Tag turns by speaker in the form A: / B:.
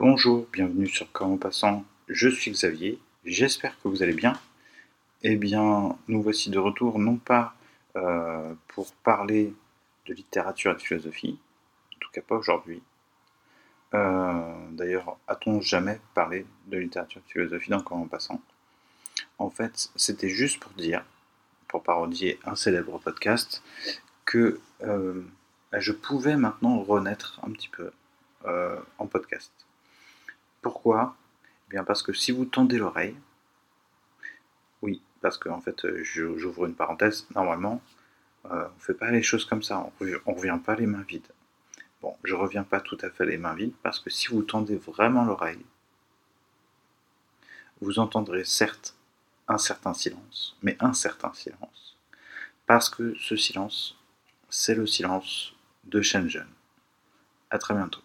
A: Bonjour, bienvenue sur Comment Passant, je suis Xavier, j'espère que vous allez bien. Eh bien, nous voici de retour, non pas euh, pour parler de littérature et de philosophie, en tout cas pas aujourd'hui. Euh, d'ailleurs, a-t-on jamais parlé de littérature et de philosophie dans Comment Passant? En fait, c'était juste pour dire, pour parodier un célèbre podcast, que euh, je pouvais maintenant renaître un petit peu en podcast. Pourquoi? Eh bien parce que si vous tendez l'oreille, oui, parce que en fait, euh, j'ouvre une parenthèse, normalement, euh, on ne fait pas les choses comme ça, on ne revient pas les mains vides. Bon, je reviens pas tout à fait les mains vides, parce que si vous tendez vraiment l'oreille, vous entendrez certes un certain silence, mais un certain silence, parce que ce silence, c'est le silence de Shenzhen. À très bientôt.